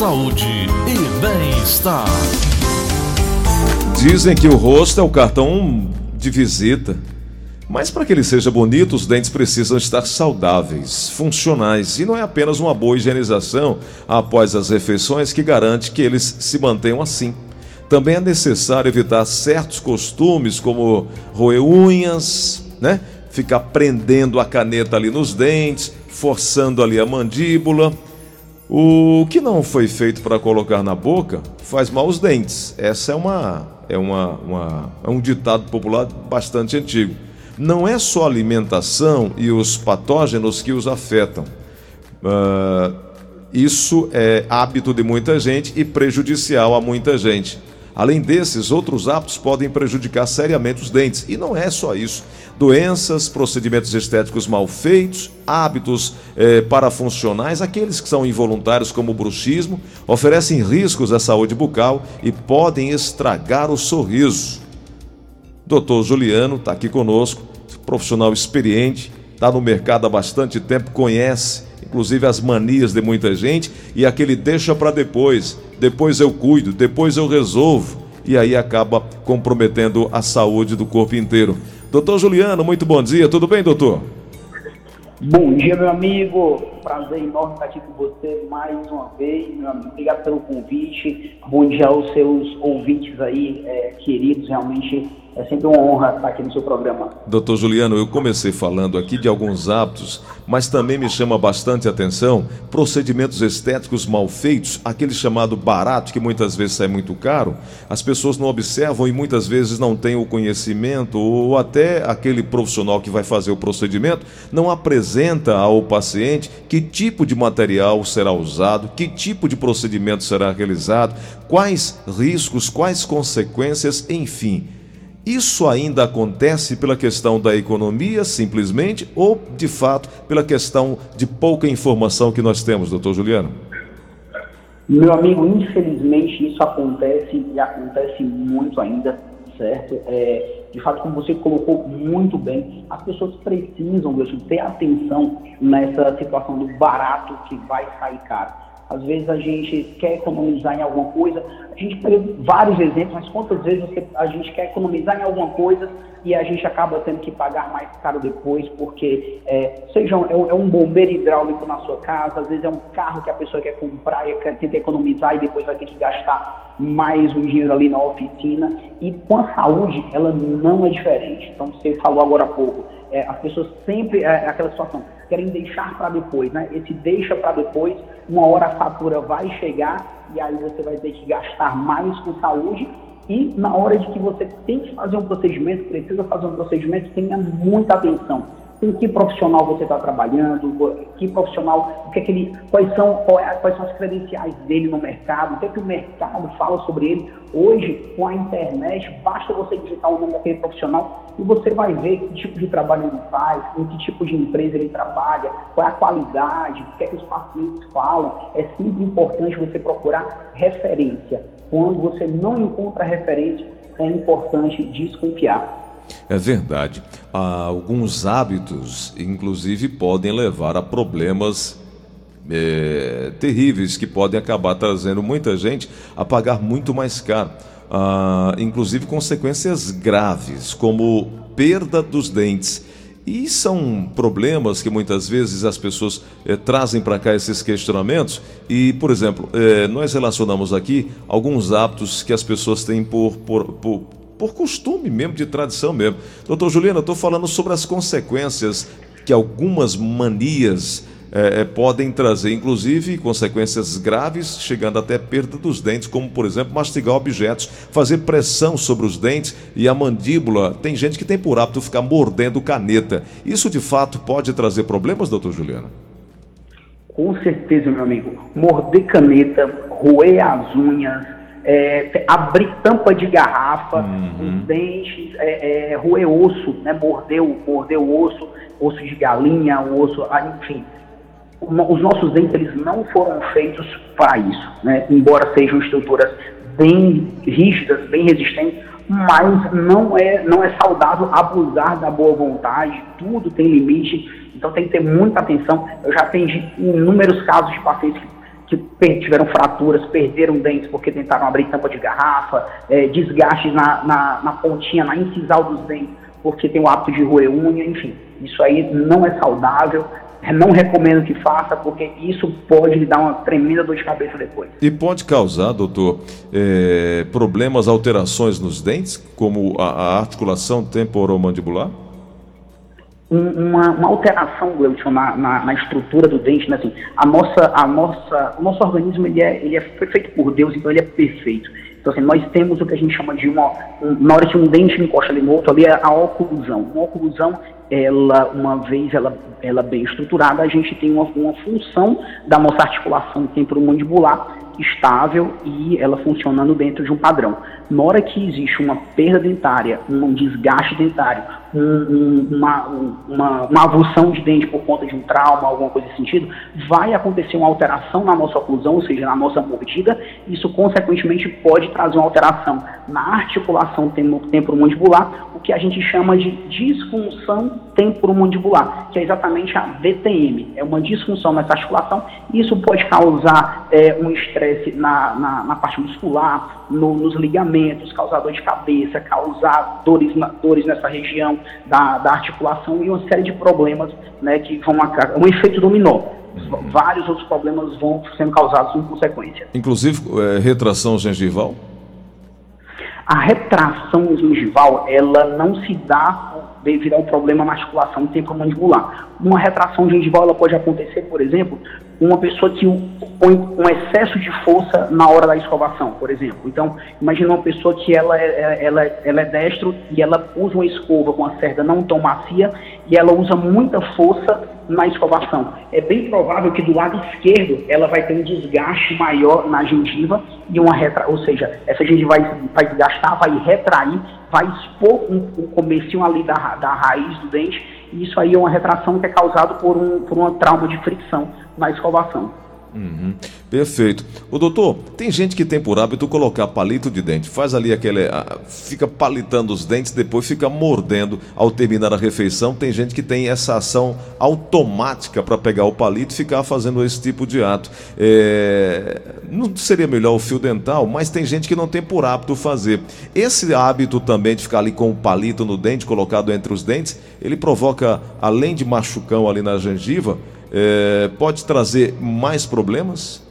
saúde e bem-estar. Dizem que o rosto é o cartão de visita. Mas para que ele seja bonito, os dentes precisam estar saudáveis, funcionais e não é apenas uma boa higienização após as refeições que garante que eles se mantenham assim. Também é necessário evitar certos costumes como roer unhas, né? Ficar prendendo a caneta ali nos dentes, forçando ali a mandíbula. O que não foi feito para colocar na boca faz mal aos dentes. Essa é uma é uma, uma é um ditado popular bastante antigo. Não é só a alimentação e os patógenos que os afetam. Uh, isso é hábito de muita gente e prejudicial a muita gente. Além desses, outros hábitos podem prejudicar seriamente os dentes. E não é só isso. Doenças, procedimentos estéticos mal feitos, hábitos eh, parafuncionais, aqueles que são involuntários, como o bruxismo, oferecem riscos à saúde bucal e podem estragar o sorriso. Doutor Juliano está aqui conosco, profissional experiente, está no mercado há bastante tempo, conhece inclusive as manias de muita gente e aquele deixa para depois, depois eu cuido, depois eu resolvo e aí acaba comprometendo a saúde do corpo inteiro. Doutor Juliano, muito bom dia, tudo bem, doutor? Bom dia, meu amigo. Prazer enorme estar aqui com você mais uma vez, meu amigo. Obrigado pelo convite. Bom dia aos seus ouvintes aí, é, queridos. Realmente é sempre uma honra estar aqui no seu programa. Doutor Juliano, eu comecei falando aqui de alguns hábitos, mas também me chama bastante atenção procedimentos estéticos mal feitos, aquele chamado barato, que muitas vezes sai muito caro, as pessoas não observam e muitas vezes não têm o conhecimento, ou até aquele profissional que vai fazer o procedimento não apresenta ao paciente que tipo de material será usado, que tipo de procedimento será realizado, quais riscos, quais consequências, enfim. Isso ainda acontece pela questão da economia, simplesmente, ou de fato pela questão de pouca informação que nós temos, doutor Juliano? Meu amigo, infelizmente isso acontece e acontece muito ainda, certo? É, de fato, como você colocou muito bem, as pessoas precisam, Deus, ter atenção nessa situação do barato que vai sair caro. Às vezes a gente quer economizar em alguma coisa. A gente pega vários exemplos, mas quantas vezes você, a gente quer economizar em alguma coisa e a gente acaba tendo que pagar mais caro depois, porque é, seja um, é um bombeiro hidráulico na sua casa, às vezes é um carro que a pessoa quer comprar e quer, tenta economizar e depois vai ter que gastar mais um dinheiro ali na oficina. E com a saúde, ela não é diferente. Então, você falou agora há pouco, é, as pessoas sempre, é, é aquela situação, querem deixar para depois, né? Esse deixa para depois, uma hora a fatura vai chegar e aí você vai ter que gastar mais com saúde e na hora de que você tem que fazer um procedimento, precisa fazer um procedimento, tenha muita atenção com que profissional você está trabalhando, que profissional, que, é que ele, quais, são, é, quais são as credenciais dele no mercado, o que é que o mercado fala sobre ele. Hoje, com a internet, basta você digitar o nome daquele profissional e você vai ver que tipo de trabalho ele faz, em que tipo de empresa ele trabalha, qual é a qualidade, o que é que os pacientes falam. É sempre importante você procurar referência. Quando você não encontra referência, é importante desconfiar. É verdade. Alguns hábitos, inclusive, podem levar a problemas é, terríveis que podem acabar trazendo muita gente a pagar muito mais caro. Ah, inclusive consequências graves, como perda dos dentes. E são problemas que muitas vezes as pessoas eh, trazem para cá esses questionamentos. E, por exemplo, eh, nós relacionamos aqui alguns hábitos que as pessoas têm por, por, por por costume mesmo, de tradição mesmo. Doutor Juliano, eu estou falando sobre as consequências que algumas manias é, podem trazer, inclusive consequências graves, chegando até perda dos dentes, como por exemplo mastigar objetos, fazer pressão sobre os dentes e a mandíbula. Tem gente que tem por hábito ficar mordendo caneta. Isso de fato pode trazer problemas, doutor Juliano? Com certeza, meu amigo. Morder caneta, roer as unhas, é, abrir tampa de garrafa, uhum. os dentes, é, é, roer osso, né, morder, morder o osso, osso de galinha, o osso, ah, enfim. Os nossos dentes eles não foram feitos para isso, né? embora sejam estruturas bem rígidas, bem resistentes, mas não é, não é saudável abusar da boa vontade, tudo tem limite, então tem que ter muita atenção. Eu já atendi inúmeros casos de pacientes que que tiveram fraturas, perderam dentes porque tentaram abrir tampa de garrafa, é, na, na, na, pontinha, na incisal dos dentes, porque tem o hábito de roer unha, enfim. Isso aí não é saudável, não recomendo que faça, porque isso pode lhe dar uma tremenda dor de cabeça depois. E pode causar, doutor, é, problemas, alterações nos dentes, como a, a articulação temporomandibular? Uma, uma, alteração, Gleudson, na, na, na, estrutura do dente, né? assim, a nossa, a nossa, o nosso organismo ele é, ele é feito por Deus, então ele é perfeito. Então, assim, nós temos o que a gente chama de uma. Um, na hora que um dente encosta ali no outro, ali é a oclusão. Uma oclusão, ela, uma vez ela, ela bem estruturada, a gente tem uma, uma função da nossa articulação temporomandibular estável e ela funcionando dentro de um padrão. Na hora que existe uma perda dentária, um desgaste dentário, um, um, uma, uma, uma avulsão de dente por conta de um trauma, alguma coisa nesse sentido, vai acontecer uma alteração na nossa oclusão, ou seja, na nossa mordida, isso consequentemente pode trazer uma alteração na articulação temporomandibular, o que a gente chama de disfunção temporomandibular, que é exatamente a VTM, é uma disfunção nessa articulação, isso pode causar é, um estresse na, na, na, parte muscular, no, nos ligamentos, causar dor de cabeça, causar dores, dores nessa região, da, da articulação e uma série de problemas né, que vão um efeito dominó. Vários outros problemas vão sendo causados em consequência. Inclusive é, retração gengival? A retração gengival, ela não se dá devido a um problema articulação temporomandibular. Uma retração gengival ela pode acontecer, por exemplo, uma pessoa que põe um excesso de força na hora da escovação, por exemplo. Então, imagine uma pessoa que ela é, é, ela, ela é destro e ela usa uma escova com a cerda não tão macia e ela usa muita força na escovação. É bem provável que do lado esquerdo ela vai ter um desgaste maior na gengiva e uma retra, ou seja, essa gengiva vai, vai desgastar, vai retrair, vai expor um, um comecinho ali da, da raiz do dente e isso aí é uma retração que é causada por um, por uma trauma de fricção na escovação. Uhum. Perfeito. O doutor, tem gente que tem por hábito colocar palito de dente, faz ali aquele. fica palitando os dentes, depois fica mordendo ao terminar a refeição. Tem gente que tem essa ação automática para pegar o palito e ficar fazendo esse tipo de ato. É, não seria melhor o fio dental, mas tem gente que não tem por hábito fazer. Esse hábito também de ficar ali com o palito no dente, colocado entre os dentes, ele provoca, além de machucão ali na gengiva, é, pode trazer mais problemas?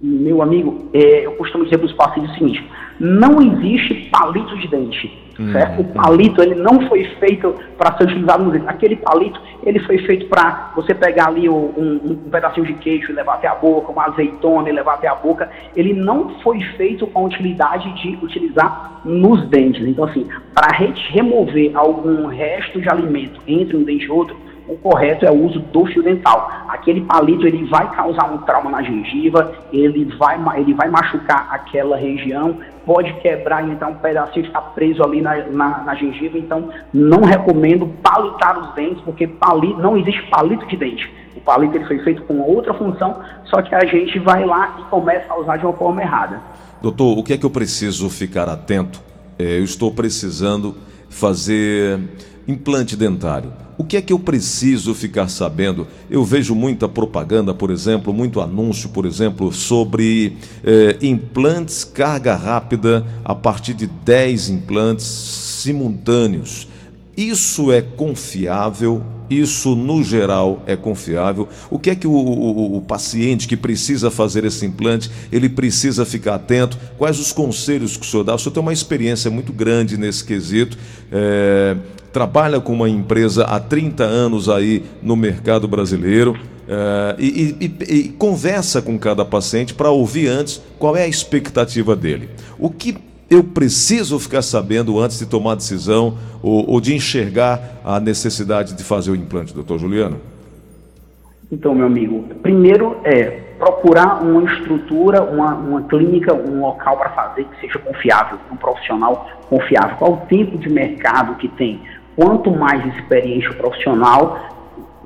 Meu amigo, é, eu costumo dizer para os pacientes o seguinte: não existe palito de dente, hum, certo? O palito ele não foi feito para ser utilizado no dente. Aquele palito ele foi feito para você pegar ali um, um, um, pedacinho de queijo e levar até a boca, uma azeitona e levar até a boca. Ele não foi feito com a utilidade de utilizar nos dentes. Então, assim, para remover algum resto de alimento entre um dente e outro o correto é o uso do fio dental. Aquele palito ele vai causar um trauma na gengiva, ele vai, ele vai machucar aquela região, pode quebrar então um pedacinho ficar preso ali na, na, na, gengiva. Então não recomendo palitar os dentes, porque palito, não existe palito de dente. O palito ele foi feito com outra função, só que a gente vai lá e começa a usar de uma forma errada. Doutor, o que é que eu preciso ficar atento? É, eu estou precisando fazer implante dentário. O que é que eu preciso ficar sabendo? Eu vejo muita propaganda, por exemplo, muito anúncio, por exemplo, sobre eh, implantes carga rápida a partir de 10 implantes simultâneos. Isso é confiável? Isso, no geral, é confiável? O que é que o, o, o, paciente que precisa fazer esse implante, ele precisa ficar atento? Quais os conselhos que o senhor dá? O senhor tem uma experiência muito grande nesse quesito. É, trabalha com uma empresa há 30 anos aí no mercado brasileiro. É, e, e, e conversa com cada paciente para ouvir antes qual é a expectativa dele. O que eu preciso ficar sabendo antes de tomar decisão ou, ou de enxergar a necessidade de fazer o implante, doutor Juliano? Então, meu amigo, primeiro é procurar uma estrutura, uma, uma clínica, um local para fazer que seja confiável, um profissional confiável. Qual o tempo de mercado que tem? Quanto mais experiente o profissional,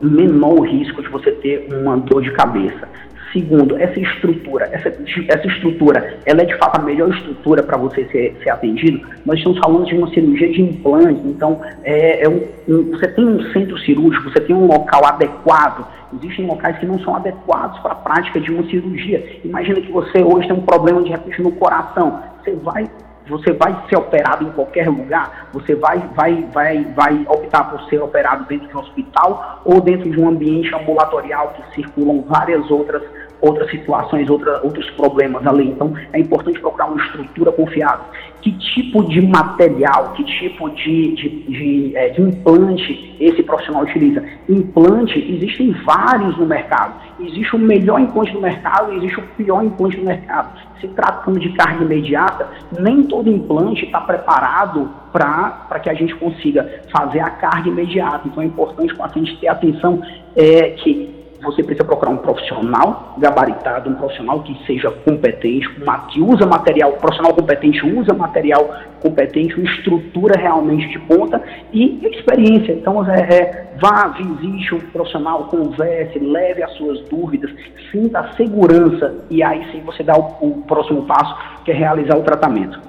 menor o risco de você ter uma dor de cabeça. Segundo, essa estrutura, essa, essa estrutura, ela é de fato a melhor estrutura para você ser, ser atendido. Nós estamos falando de uma cirurgia de implante, então é, é um, um, você tem um centro cirúrgico, você tem um local adequado. Existem locais que não são adequados para a prática de uma cirurgia. Imagina que você hoje tem um problema de repente no coração. Você vai você vai ser operado em qualquer lugar, você vai, vai, vai, vai optar por ser operado dentro de um hospital ou dentro de um ambiente ambulatorial que circulam várias outras outras situações, outra, outros problemas ali. Então, é importante procurar uma estrutura confiável. Que tipo de material, que tipo de, de, de, é, de implante esse profissional utiliza? Implante, existem vários no mercado. Existe o melhor implante do mercado e existe o pior implante do mercado. Se tratando de carga imediata, nem todo implante está preparado para que a gente consiga fazer a carga imediata. Então, é importante o paciente ter atenção é, que você precisa procurar um profissional gabaritado, um profissional que seja competente, que usa material, um profissional competente usa material competente, uma estrutura realmente de ponta e experiência. Então, é, é, vá, visite o profissional, converse, leve as suas dúvidas, sinta a segurança e aí sim você dá o, o próximo passo, que é realizar o tratamento.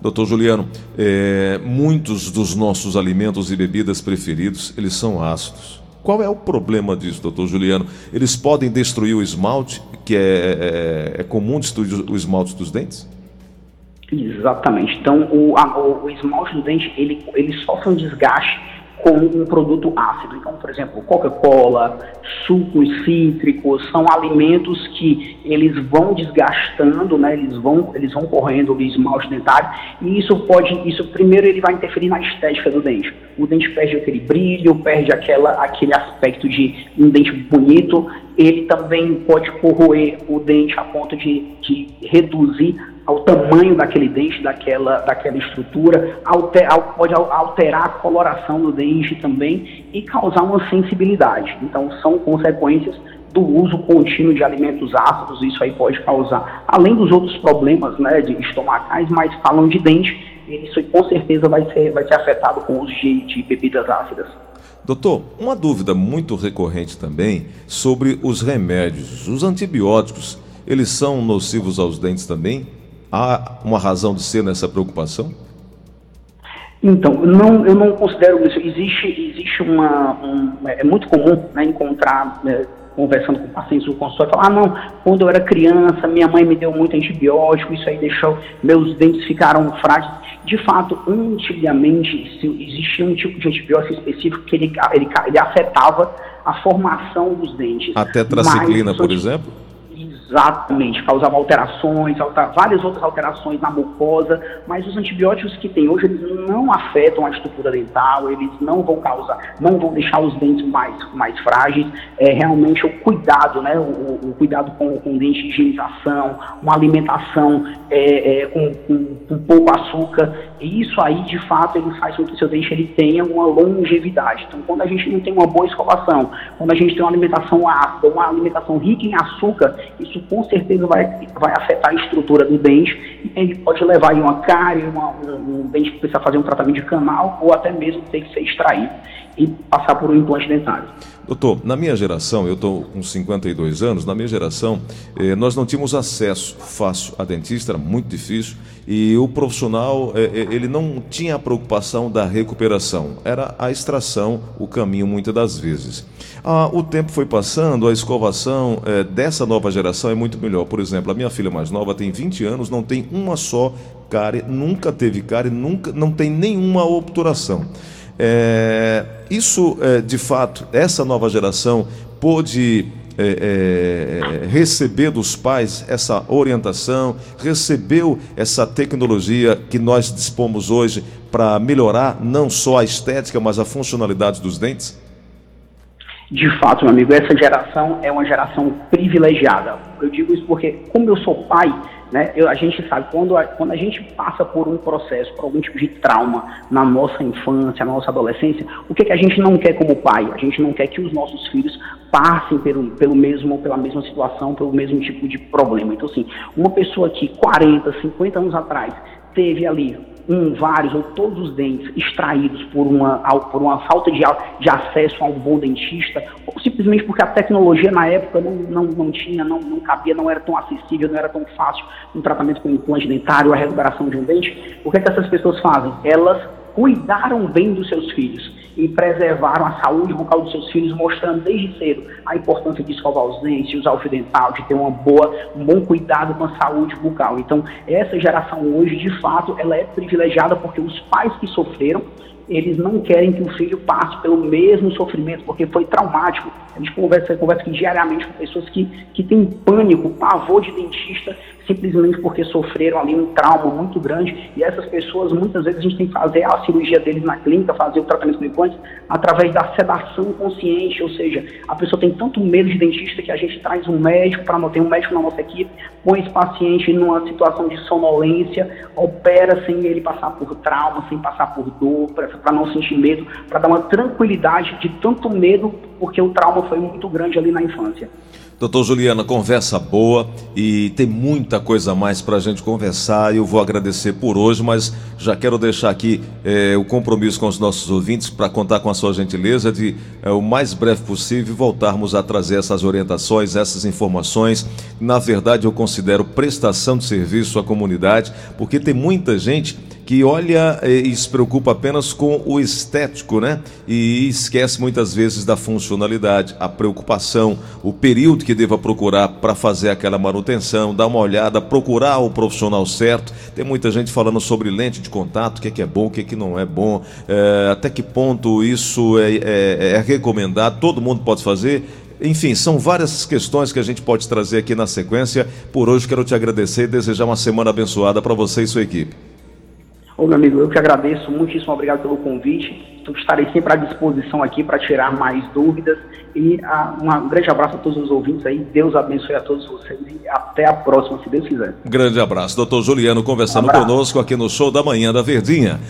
Doutor Juliano, é, muitos dos nossos alimentos e bebidas preferidos, eles são ácidos. Qual é o problema disso, doutor Juliano? Eles podem destruir o esmalte, que é, é, é comum destruir o esmalte dos dentes? Exatamente. Então, o, a, o, esmalte do dente, ele, ele sofre um desgaste com um produto ácido. Então, por exemplo, Coca-Cola, sucos cítricos, são alimentos que eles vão desgastando, né? Eles vão, eles vão correndo o esmalte dentário e isso pode, isso primeiro ele vai interferir na estética do dente. O dente perde aquele brilho, perde aquela, aquele aspecto de um dente bonito. Ele também pode corroer o dente a ponto de, de reduzir ao tamanho daquele dente, daquela, daquela estrutura, alter, pode alterar a coloração do dente também e causar uma sensibilidade. Então, são consequências do uso contínuo de alimentos ácidos, isso aí pode causar, além dos outros problemas né, de estomacais, mas falando de dente, isso com certeza vai ser, vai ser afetado com o uso de, de bebidas ácidas. Doutor, uma dúvida muito recorrente também sobre os remédios. Os antibióticos, eles são nocivos aos dentes também? Há uma razão de ser nessa preocupação? Então, não, eu não considero isso. Existe, existe uma. Um, é muito comum né, encontrar, é, conversando com pacientes no consultório, falar: ah, não, quando eu era criança, minha mãe me deu muito antibiótico, isso aí deixou. Meus dentes ficaram frágeis. De fato, antigamente, existia um tipo de antibiótico específico que ele, ele, ele afetava a formação dos dentes. A tetraciclina, por exemplo? Exatamente, causava alterações, alter, várias outras alterações na mucosa, mas os antibióticos que tem hoje, eles não afetam a estrutura dental, eles não vão causar, não vão deixar os dentes mais, mais frágeis, é realmente o cuidado, né, o, o cuidado com, com dente de higienização, uma alimentação é, é, com, com, com, pouco açúcar, e isso aí, de fato, ele faz com que o seu dente ele tenha uma longevidade. Então, quando a gente não tem uma boa escovação, quando a gente tem uma alimentação ácida, uma alimentação rica em açúcar, isso isso com certeza vai, vai afetar a estrutura do dente e pode levar em uma cárie, uma, um, um dente que precisa fazer um tratamento de canal ou até mesmo ter que ser extraído e passar por um implante dentário. Doutor, na minha geração, eu estou com 52 anos, na minha geração, eh, nós não tínhamos acesso fácil a dentista, era muito difícil, e o profissional, eh, eh, ele não tinha a preocupação da recuperação, era a extração o caminho muitas das vezes. Ah, o tempo foi passando, a escovação eh, dessa nova geração é muito melhor. Por exemplo, a minha filha mais nova tem 20 anos, não tem uma só cárie, nunca teve cárie, nunca, não tem nenhuma obturação. É, isso, é, de fato, essa nova geração pôde é, é, receber dos pais essa orientação, recebeu essa tecnologia que nós dispomos hoje para melhorar não só a estética, mas a funcionalidade dos dentes? De fato, meu amigo, essa geração é uma geração privilegiada. Eu digo isso porque, como eu sou pai, né, eu, a gente sabe, quando a, quando a gente passa por um processo, por algum tipo de trauma na nossa infância, na nossa adolescência, o que, que a gente não quer como pai? A gente não quer que os nossos filhos passem pelo, pelo mesmo, pela mesma situação, pelo mesmo tipo de problema. Então, assim, uma pessoa que 40, 50 anos atrás teve ali um, vários ou todos os dentes extraídos por uma, por uma falta de, de acesso a um bom dentista, ou simplesmente porque a tecnologia na época não, não, não tinha, não, não cabia, não era tão acessível, não era tão fácil um tratamento com implante dentário, a recuperação de um dente, o que, é que essas pessoas fazem? Elas cuidaram bem dos seus filhos e preservaram a saúde bucal dos seus filhos, mostrando desde cedo a importância de escovar os dentes, de usar o fio dental, de ter uma boa, um bom cuidado com a saúde bucal. Então, essa geração hoje, de fato, ela é privilegiada porque os pais que sofreram eles não querem que o filho passe pelo mesmo sofrimento, porque foi traumático. A gente conversa, conversa diariamente com pessoas que, que têm pânico, pavor de dentista, simplesmente porque sofreram ali um trauma muito grande. E essas pessoas, muitas vezes, a gente tem que fazer a cirurgia deles na clínica, fazer o tratamento com implantes, através da sedação consciente, ou seja, a pessoa tem tanto medo de dentista que a gente traz um médico para ter um médico na nossa equipe, põe esse paciente numa situação de sonolência, opera sem ele passar por trauma, sem passar por dor, para não sentir medo, para dar uma tranquilidade de tanto medo, porque o trauma foi muito grande ali na infância. Doutor Juliana, conversa boa e tem muita coisa mais para a gente conversar. Eu vou agradecer por hoje, mas já quero deixar aqui é, o compromisso com os nossos ouvintes para contar com a sua gentileza de, é, o mais breve possível, voltarmos a trazer essas orientações, essas informações. Na verdade, eu considero prestação de serviço à comunidade, porque tem muita gente que olha e se preocupa apenas com o estético, né? E esquece muitas vezes da funcionalidade, a preocupação, o período que deva procurar para fazer aquela manutenção, dar uma olhada, procurar o profissional certo. Tem muita gente falando sobre lente de contato, o que é, que é bom, o que, é que não é bom, é, até que ponto isso é, é, é recomendado, todo mundo pode fazer. Enfim, são várias questões que a gente pode trazer aqui na sequência. Por hoje quero te agradecer e desejar uma semana abençoada para você e sua equipe. Ô, meu amigo, eu que agradeço, muitíssimo obrigado pelo convite. Estarei sempre à disposição aqui para tirar mais dúvidas. E ah, um grande abraço a todos os ouvintes aí. Deus abençoe a todos vocês e até a próxima, se Deus quiser. Grande abraço. Doutor Juliano conversando um conosco aqui no Show da Manhã da Verdinha.